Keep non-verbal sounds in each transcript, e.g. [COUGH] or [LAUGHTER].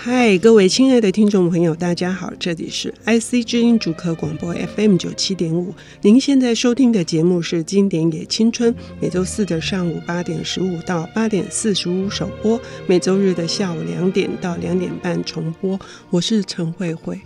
嗨，各位亲爱的听众朋友，大家好，这里是 IC 知音主客广播 FM 九七点五。您现在收听的节目是《经典也青春》，每周四的上午八点十五到八点四十五首播，每周日的下午两点到两点半重播。我是陈慧慧。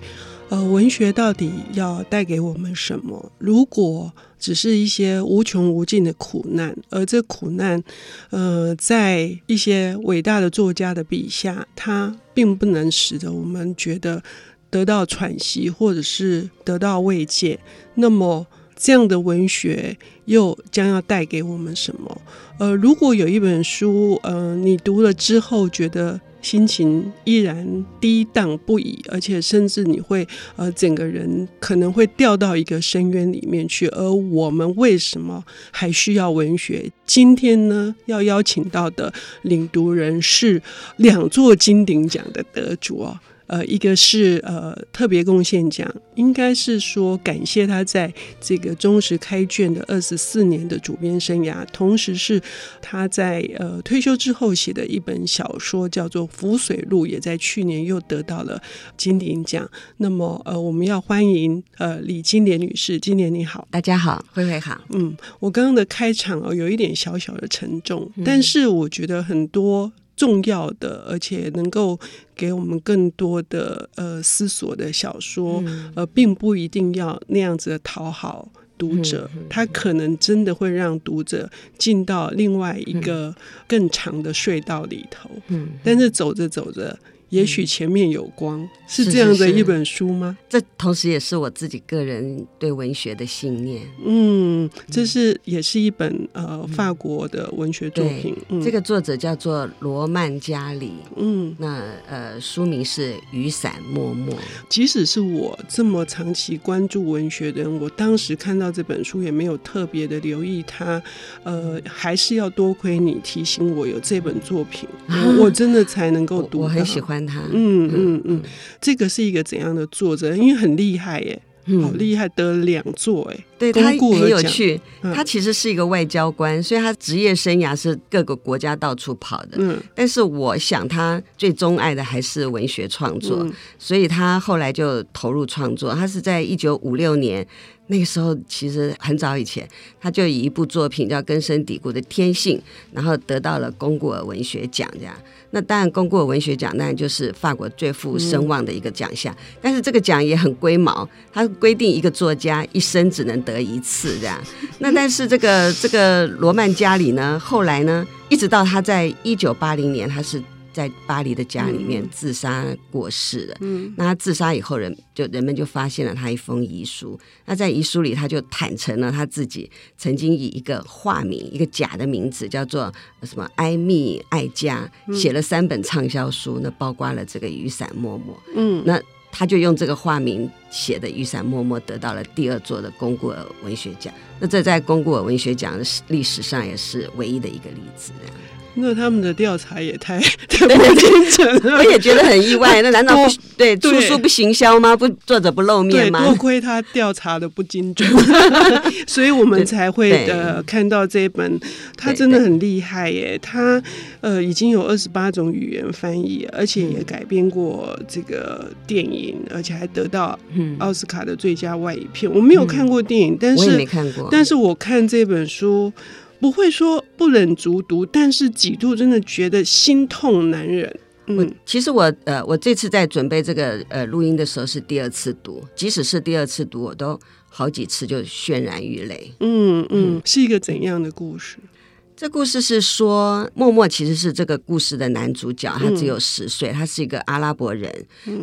呃，文学到底要带给我们什么？如果只是一些无穷无尽的苦难，而这苦难，呃，在一些伟大的作家的笔下，它并不能使得我们觉得得到喘息，或者是得到慰藉。那么，这样的文学又将要带给我们什么？呃，如果有一本书，呃，你读了之后觉得，心情依然低荡不已，而且甚至你会呃整个人可能会掉到一个深渊里面去。而我们为什么还需要文学？今天呢，要邀请到的领读人是两座金鼎奖的得主哦。呃，一个是呃特别贡献奖，应该是说感谢他在这个忠实开卷的二十四年的主编生涯，同时是他在呃退休之后写的一本小说叫做《浮水路》，也在去年又得到了金鼎奖。那么呃，我们要欢迎呃李金莲女士，金莲你好，大家好，慧慧好。嗯，我刚刚的开场哦，有一点小小的沉重，嗯、但是我觉得很多。重要的，而且能够给我们更多的呃思索的小说，嗯、呃，并不一定要那样子的讨好读者，嗯嗯、它可能真的会让读者进到另外一个更长的隧道里头。嗯，但是走着走着。也许前面有光，嗯、是这样的一本书吗？这同时也是我自己个人对文学的信念。嗯，这是也是一本呃法国的文学作品。嗯、这个作者叫做罗曼加里。嗯，那呃书名是《雨伞默默》。即使是我这么长期关注文学的人，我当时看到这本书也没有特别的留意它。呃，还是要多亏你提醒我有这本作品，[LAUGHS] 啊、我真的才能够读我。我很喜欢。他嗯嗯嗯，这个是一个怎样的作者？因为很厉害耶，好厉害，得了两座哎。对，他很有趣，他其实是一个外交官，所以他职业生涯是各个国家到处跑的。嗯，但是我想他最钟爱的还是文学创作，所以他后来就投入创作。他是在一九五六年。那个时候其实很早以前，他就以一部作品叫《根深蒂固的天性》，然后得到了龚古尔文学奖。这样，那当然龚古尔文学奖当然就是法国最负声望的一个奖项。嗯、但是这个奖也很龟毛，他规定一个作家一生只能得一次这样。那但是这个这个罗曼加里呢，后来呢，一直到他在一九八零年，他是。在巴黎的家里面自杀过世了。嗯，那他自杀以后人，人就人们就发现了他一封遗书。那在遗书里，他就坦诚了他自己曾经以一个化名，一个假的名字，叫做什么艾米艾加，写了三本畅销书，那包括了这个《雨伞默默》。嗯，那他就用这个化名写的《雨伞默默》得到了第二座的龚古尔文学奖。那这在龚古尔文学奖的历史上也是唯一的一个例子。那他们的调查也太 [LAUGHS] 太不精准了，我也觉得很意外。[LAUGHS] 那难道不对出书不行销吗？不作者不露面吗？多亏他调查的不精准，[LAUGHS] 所以我们才会呃看到这本，他真的很厉害耶。他呃已经有二十八种语言翻译，而且也改编过这个电影，而且还得到奥斯卡的最佳外语片。我没有看过电影，但是没看过，但是我看这本书。不会说不忍卒读，但是几度真的觉得心痛难忍。嗯，我其实我呃，我这次在准备这个呃录音的时候是第二次读，即使是第二次读，我都好几次就渲然欲泪。嗯嗯，是一个怎样的故事？这故事是说，默默其实是这个故事的男主角，他只有十岁，他是一个阿拉伯人，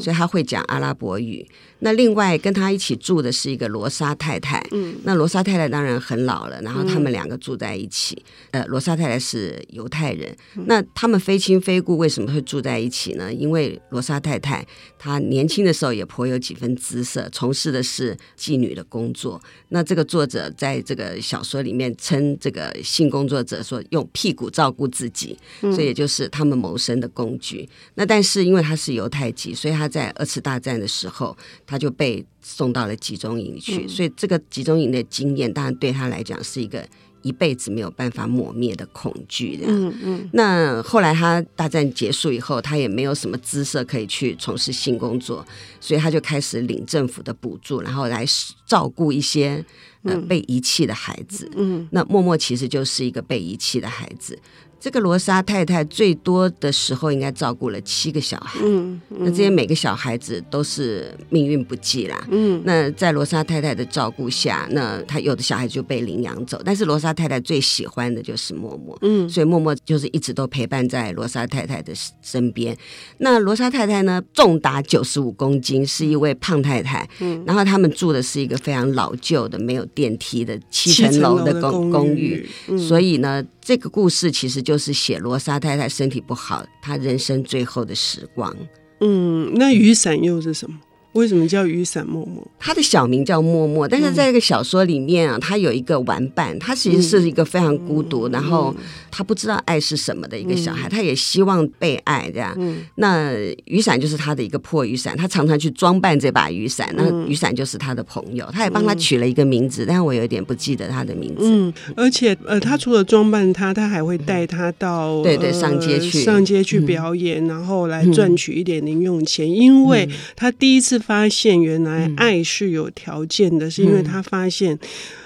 所以他会讲阿拉伯语。那另外跟他一起住的是一个罗莎太太，嗯，那罗莎太太当然很老了，然后他们两个住在一起。呃，罗莎太太是犹太人，那他们非亲非故，为什么会住在一起呢？因为罗莎太太她年轻的时候也颇有几分姿色，从事的是妓女的工作。那这个作者在这个小说里面称这个性工作者说用屁股照顾自己，所以也就是他们谋生的工具。那但是因为他是犹太籍，所以他在二次大战的时候。他就被送到了集中营去，嗯、所以这个集中营的经验当然对他来讲是一个一辈子没有办法抹灭的恐惧。嗯嗯。那后来他大战结束以后，他也没有什么姿色可以去从事性工作，所以他就开始领政府的补助，然后来照顾一些呃被遗弃的孩子。嗯，那默默其实就是一个被遗弃的孩子。这个罗莎太太最多的时候应该照顾了七个小孩，嗯嗯、那这些每个小孩子都是命运不济啦。嗯，那在罗莎太太的照顾下，那她有的小孩就被领养走，但是罗莎太太最喜欢的就是默默，嗯，所以默默就是一直都陪伴在罗莎太太的身边。那罗莎太太呢，重达九十五公斤，是一位胖太太，嗯，然后他们住的是一个非常老旧的、没有电梯的七层楼的公公寓，嗯、所以呢。这个故事其实就是写罗莎太太身体不好，她人生最后的时光。嗯，那雨伞又是什么？为什么叫雨伞默默？他的小名叫默默，但是在这个小说里面啊，他有一个玩伴，他其实是一个非常孤独，然后他不知道爱是什么的一个小孩，他也希望被爱，这样。那雨伞就是他的一个破雨伞，他常常去装扮这把雨伞，那雨伞就是他的朋友，他也帮他取了一个名字，但是我有点不记得他的名字。嗯，而且呃，他除了装扮他，他还会带他到对对上街去。上街去表演，然后来赚取一点零用钱，因为他第一次。发现原来爱是有条件的，嗯、是因为他发现，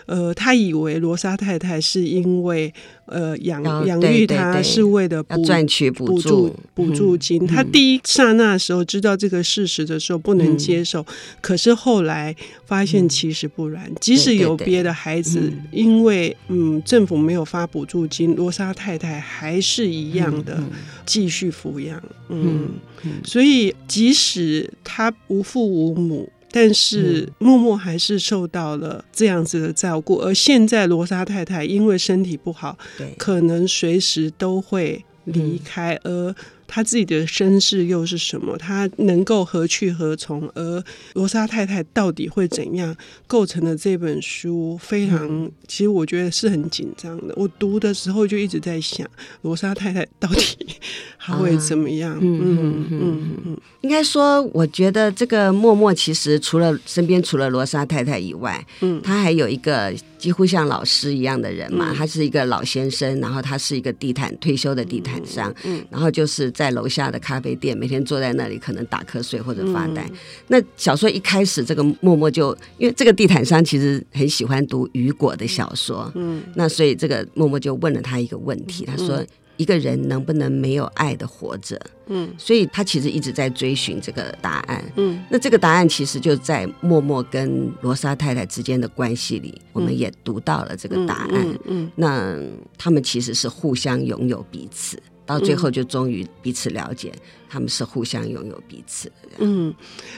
呃，他以为罗莎太太是因为呃养养育他是为了补赚取补助补助金。嗯、他第一刹那的时候知道这个事实的时候不能接受，嗯、可是后来发现其实不然，嗯、即使有别的孩子，因为嗯政府没有发补助金，罗莎太太还是一样的继续抚养。嗯。嗯所以，即使他无父无母，但是默默还是受到了这样子的照顾。而现在，罗莎太太因为身体不好，可能随时都会离开，而。他自己的身世又是什么？他能够何去何从？而罗莎太太到底会怎样构成的这本书？非常，嗯、其实我觉得是很紧张的。我读的时候就一直在想，罗莎太太到底 [LAUGHS] 还会怎么样？嗯嗯嗯嗯。应该说，我觉得这个默默其实除了身边除了罗莎太太以外，嗯，他还有一个几乎像老师一样的人嘛。嗯、他是一个老先生，然后他是一个地毯退休的地毯商，嗯，然后就是在。在楼下的咖啡店，每天坐在那里，可能打瞌睡或者发呆。嗯、那小说一开始，这个默默就因为这个地毯商其实很喜欢读雨果的小说，嗯，那所以这个默默就问了他一个问题，他说：“一个人能不能没有爱的活着？”嗯，所以他其实一直在追寻这个答案。嗯，那这个答案其实就在默默跟罗莎太太之间的关系里，我们也读到了这个答案。嗯，嗯嗯，那他们其实是互相拥有彼此。到最后就终于彼此了解，嗯、他们是互相拥有彼此的。嗯，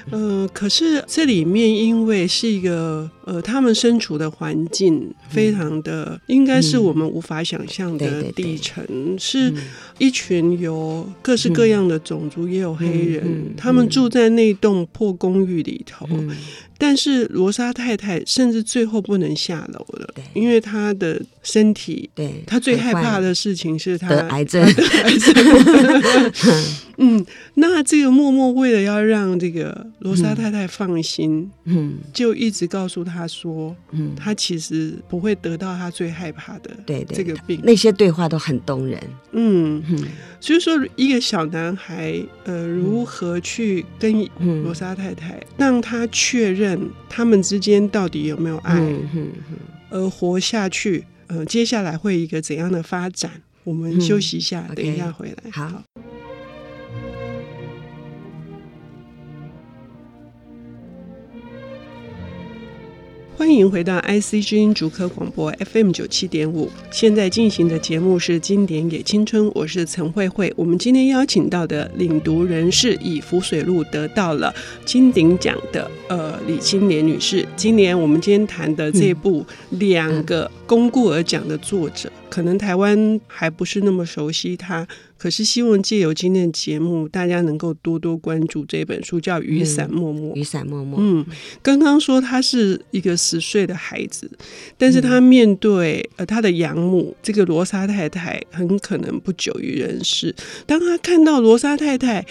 呃，可是这里面因为是一个呃，他们身处的环境非常的，嗯、应该是我们无法想象的地层，嗯、是一群有各式各样的种族，嗯、也有黑人，他们住在那栋破公寓里头。嗯但是罗莎太太甚至最后不能下楼了，因为她的身体，对，她最害怕的事情是她得癌症。[LAUGHS] 癌症。[LAUGHS] 嗯，那这个默默为了要让这个罗莎太太放心，嗯，就一直告诉她说，嗯，她其实不会得到她最害怕的，对这个病。那些对话都很动人，嗯，所以说一个小男孩，呃，如何去跟罗莎太太。让他确认他们之间到底有没有爱，而活下去，呃，接下来会一个怎样的发展？我们休息一下，等一下回来。好。欢迎回到 IC 之音竹科广播 FM 九七点五，现在进行的节目是《经典也青春》，我是陈慧慧。我们今天邀请到的领读人是以《浮水路》得到了金鼎奖的呃李青莲女士。今年我们今天谈的这部两个龚古尔奖的作者，可能台湾还不是那么熟悉她。可是希望借由今天的节目，大家能够多多关注这本书，叫《雨伞默默》。雨伞默默。嗯，刚刚说他是一个十岁的孩子，但是他面对呃他的养母这个罗莎太太，很可能不久于人世。当他看到罗莎太太，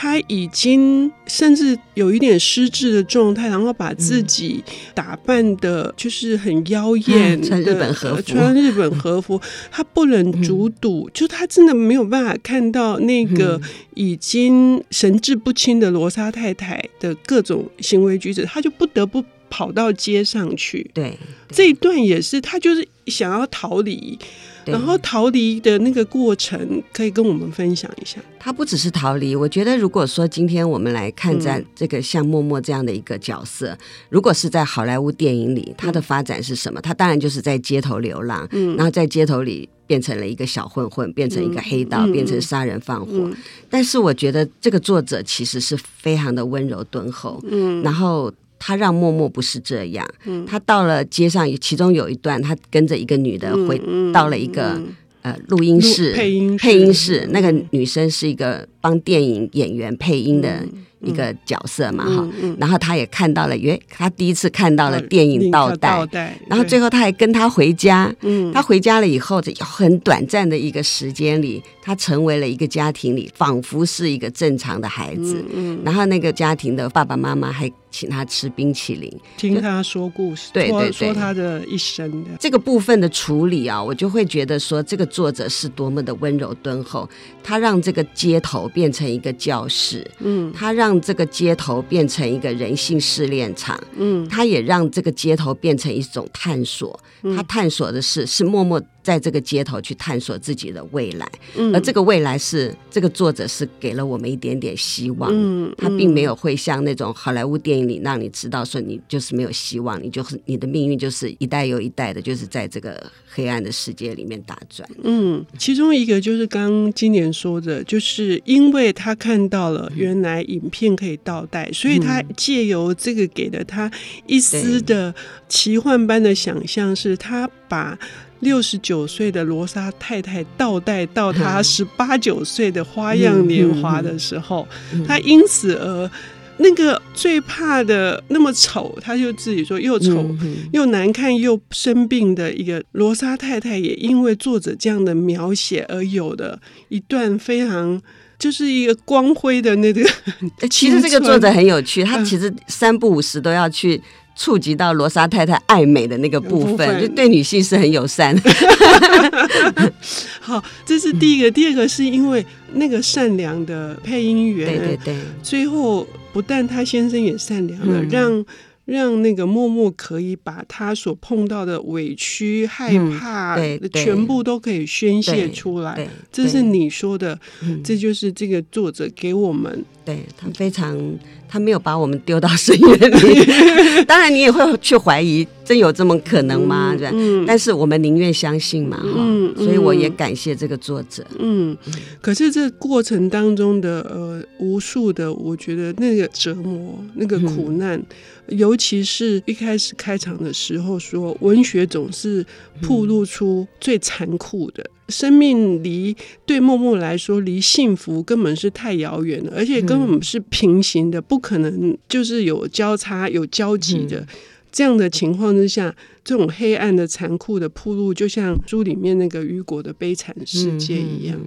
他已经甚至有一点失智的状态，然后把自己打扮的，就是很妖艳，嗯，穿日本和服，穿日本和服，他不忍卒睹，嗯，就他真的没有办法看到那个已经神志不清的罗莎太太的各种行为举止，他就不得不跑到街上去。对，这一段也是他就是想要逃离。然后逃离的那个过程，可以跟我们分享一下。他不只是逃离，我觉得如果说今天我们来看在这个像默默这样的一个角色，嗯、如果是在好莱坞电影里，他的发展是什么？他当然就是在街头流浪，嗯，然后在街头里变成了一个小混混，变成一个黑道，嗯、变成杀人放火。嗯、但是我觉得这个作者其实是非常的温柔敦厚，嗯，然后。他让默默不是这样，嗯、他到了街上，其中有一段，他跟着一个女的回到了一个、呃录音室，配音配音室，那个女生是一个帮电影演员配音的。嗯一个角色嘛，哈、嗯，嗯、然后他也看到了，因为他第一次看到了电影倒带，然后最后他还跟他回家，嗯，他回家了以后，在很短暂的一个时间里，他成为了一个家庭里仿佛是一个正常的孩子，嗯，嗯。然后那个家庭的爸爸妈妈还请他吃冰淇淋，听他说故事，对对对，说他的一生的。这个部分的处理啊，我就会觉得说，这个作者是多么的温柔敦厚，他让这个街头变成一个教室，嗯，他让。这个街头变成一个人性试炼场，嗯，他也让这个街头变成一种探索，他探索的是是默默。在这个街头去探索自己的未来，嗯、而这个未来是这个作者是给了我们一点点希望，嗯嗯、他并没有会像那种好莱坞电影里让你知道说你就是没有希望，你就是你的命运就是一代又一代的，就是在这个黑暗的世界里面打转。嗯，其中一个就是刚今年说的，就是因为他看到了原来影片可以倒带，嗯、所以他借由这个给了他一丝的奇幻般的想象，是他把。六十九岁的罗莎太太倒带到她十八九岁的花样年华的时候，她因此而那个最怕的那么丑，她就自己说又丑又难看又生病的一个罗莎太太，也因为作者这样的描写而有的一段非常就是一个光辉的那个。其实这个作者很有趣，他其实三不五时都要去。触及到罗莎太太爱美的那个部分，就对女性是很友善。[LAUGHS] 好，这是第一个。第二个是因为那个善良的配音员，对对对，最后不但他先生也善良了，嗯、让。让那个默默可以把他所碰到的委屈、害怕，全部都可以宣泄出来。这是你说的，这就是这个作者给我们。对，他非常，他没有把我们丢到深渊里。[LAUGHS] 当然，你也会去怀疑，真有这么可能吗？嗯，但是我们宁愿相信嘛，哈。所以我也感谢这个作者。嗯，可是这过程当中的呃，无数的，我觉得那个折磨、那个苦难。尤其是一开始开场的时候说，文学总是暴露出最残酷的、嗯、生命离，对默默来说，离幸福根本是太遥远了，而且根本是平行的，不可能就是有交叉、有交集的。嗯、这样的情况之下，这种黑暗的、残酷的铺路，就像书里面那个雨果的悲惨世界一样。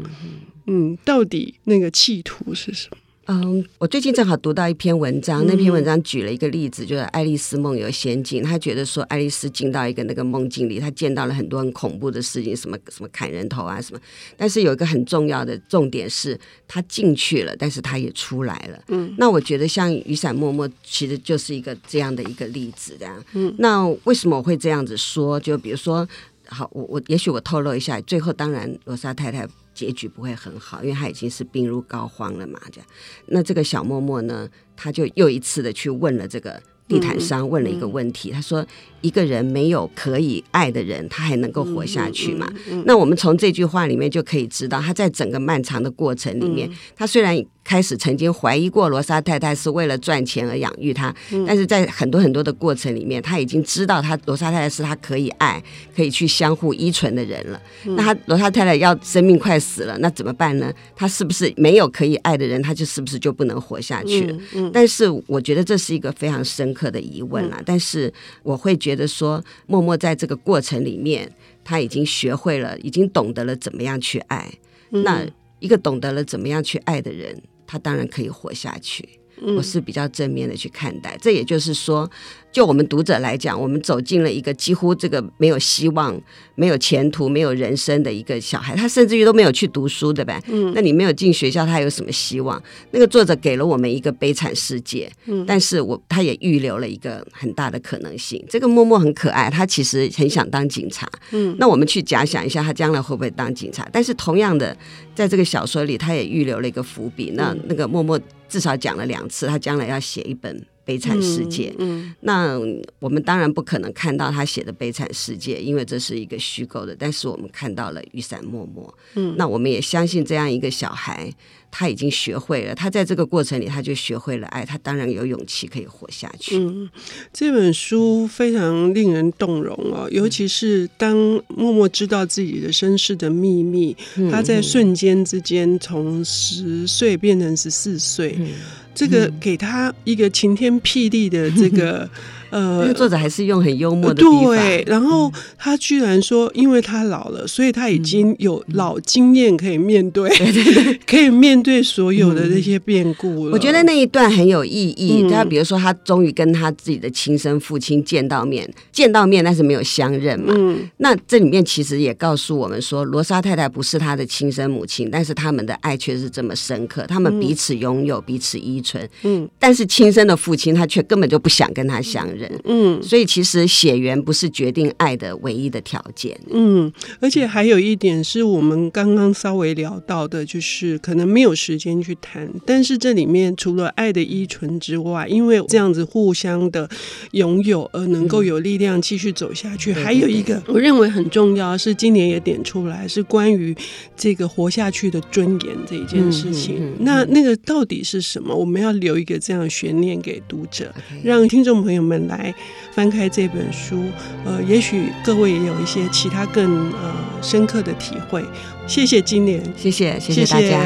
嗯，到底那个企图是什么？嗯，我最近正好读到一篇文章，那篇文章举了一个例子，就是《爱丽丝梦游仙境》。他觉得说，爱丽丝进到一个那个梦境里，她见到了很多很恐怖的事情，什么什么砍人头啊，什么。但是有一个很重要的重点是，她进去了，但是她也出来了。嗯，那我觉得像雨伞默默，其实就是一个这样的一个例子，这样。嗯，那为什么我会这样子说？就比如说，好，我我也许我透露一下，最后当然罗莎太太。结局不会很好，因为她已经是病入膏肓了嘛。这样，那这个小默默呢，他就又一次的去问了这个地毯商，问了一个问题。他说：“一个人没有可以爱的人，他还能够活下去吗？”那我们从这句话里面就可以知道，他在整个漫长的过程里面，他虽然。开始曾经怀疑过罗莎太太是为了赚钱而养育他，嗯、但是在很多很多的过程里面，他已经知道他罗莎太太是他可以爱、可以去相互依存的人了。嗯、那他罗莎太太要生命快死了，那怎么办呢？他是不是没有可以爱的人，他就是不是就不能活下去了？嗯嗯、但是我觉得这是一个非常深刻的疑问啦。嗯、但是我会觉得说，默默在这个过程里面，他已经学会了，已经懂得了怎么样去爱。嗯、那一个懂得了怎么样去爱的人。他当然可以活下去。我是比较正面的去看待，这也就是说，就我们读者来讲，我们走进了一个几乎这个没有希望、没有前途、没有人生的一个小孩，他甚至于都没有去读书，对吧？嗯，那你没有进学校，他有什么希望？那个作者给了我们一个悲惨世界，嗯，但是我他也预留了一个很大的可能性。这个默默很可爱，他其实很想当警察，嗯，那我们去假想一下，他将来会不会当警察？但是同样的，在这个小说里，他也预留了一个伏笔。那那个默默至少讲了两次，他将来要写一本。悲惨世界，嗯，嗯，那我们当然不可能看到他写的悲惨世界，因为这是一个虚构的。但是我们看到了雨伞默默，嗯，那我们也相信这样一个小孩，他已经学会了，他在这个过程里他就学会了爱，他当然有勇气可以活下去。嗯，这本书非常令人动容哦，尤其是当默默知道自己的身世的秘密，嗯，他在瞬间之间从十岁变成十四岁。嗯这个给他一个晴天霹雳的这个。[LAUGHS] 呃，作者还是用很幽默的对，然后他居然说，因为他老了，所以他已经有老经验可以面对，[LAUGHS] 嗯、可以面对所有的这些变故了。我觉得那一段很有意义。他、嗯、比如说，他终于跟他自己的亲生父亲见到面，见到面，但是没有相认嘛。嗯、那这里面其实也告诉我们说，罗莎太太不是他的亲生母亲，但是他们的爱却是这么深刻，他们彼此拥有，彼此依存。嗯，但是亲生的父亲他却根本就不想跟他相认。嗯，所以其实血缘不是决定爱的唯一的条件。嗯，而且还有一点是我们刚刚稍微聊到的，就是可能没有时间去谈，但是这里面除了爱的依存之外，因为这样子互相的拥有而能够有力量继续走下去，嗯、还有一个我认为很重要是今年也点出来，是关于这个活下去的尊严这一件事情。嗯嗯嗯、那那个到底是什么？我们要留一个这样的悬念给读者，让听众朋友们来。来翻开这本书，呃，也许各位也有一些其他更呃深刻的体会。谢谢金莲，谢谢谢谢大家。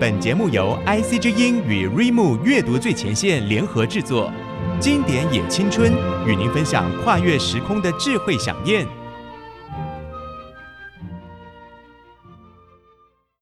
本节目由 IC 之音与 Rimu 阅读最前线联合制作，经典也青春与您分享跨越时空的智慧饗宴。